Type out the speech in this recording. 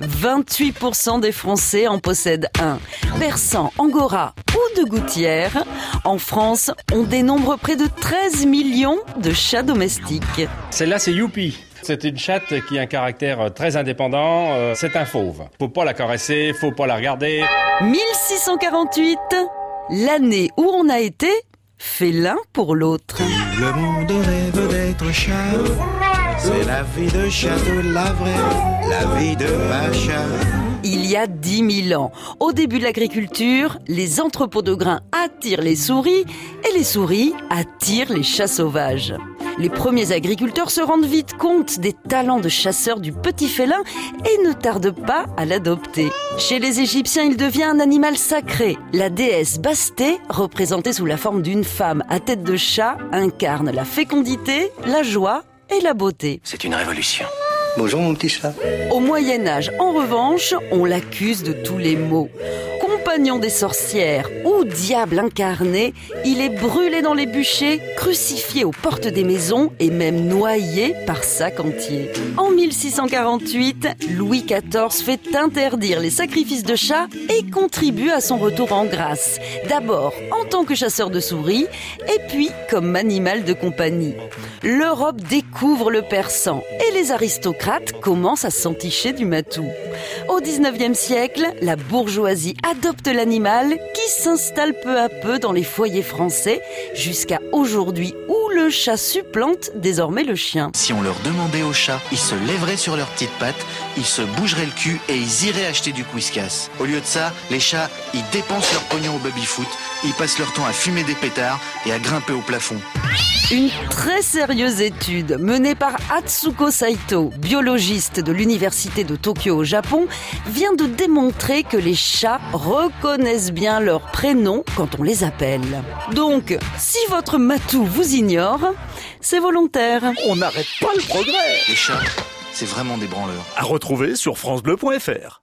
28% des Français en possèdent un. Persan, Angora ou de gouttière, en France, on dénombre près de 13 millions de chats domestiques. Celle-là, c'est Youpi. C'est une chatte qui a un caractère très indépendant. Euh, c'est un fauve. Faut pas la caresser, faut pas la regarder. 1648, l'année où on a été fait l'un pour l'autre. Le monde rêve d'être chat. C'est la vie de château, la vraie, la vie de Pacha. Il y a 10 000 ans, au début de l'agriculture, les entrepôts de grains attirent les souris et les souris attirent les chats sauvages. Les premiers agriculteurs se rendent vite compte des talents de chasseurs du petit félin et ne tardent pas à l'adopter. Chez les Égyptiens, il devient un animal sacré. La déesse Basté, représentée sous la forme d'une femme à tête de chat, incarne la fécondité, la joie et la beauté. C'est une révolution. Bonjour mon petit chat. Au Moyen Âge, en revanche, on l'accuse de tous les maux. Compagnon des sorcières ou diable incarné, il est brûlé dans les bûchers, crucifié aux portes des maisons et même noyé par sac entier. En 1648, Louis XIV fait interdire les sacrifices de chats et contribue à son retour en grâce. D'abord en tant que chasseur de souris et puis comme animal de compagnie. L'Europe découvre le persan et les aristocrates commencent à s'enticher du matou. Au 19e siècle, la bourgeoisie adopte l'animal qui s'installe peu à peu dans les foyers français jusqu'à aujourd'hui le chat supplante désormais le chien. Si on leur demandait aux chats, ils se lèveraient sur leurs petites pattes, ils se bougeraient le cul et ils iraient acheter du whiskas. Au lieu de ça, les chats, ils dépensent leur pognon au baby-foot, ils passent leur temps à fumer des pétards et à grimper au plafond. Une très sérieuse étude menée par Atsuko Saito, biologiste de l'université de Tokyo au Japon, vient de démontrer que les chats reconnaissent bien leur prénom quand on les appelle. Donc, si votre matou vous ignore, c'est volontaire. On n'arrête pas le progrès Les chats, c'est vraiment des branleurs. À retrouver sur francebleu.fr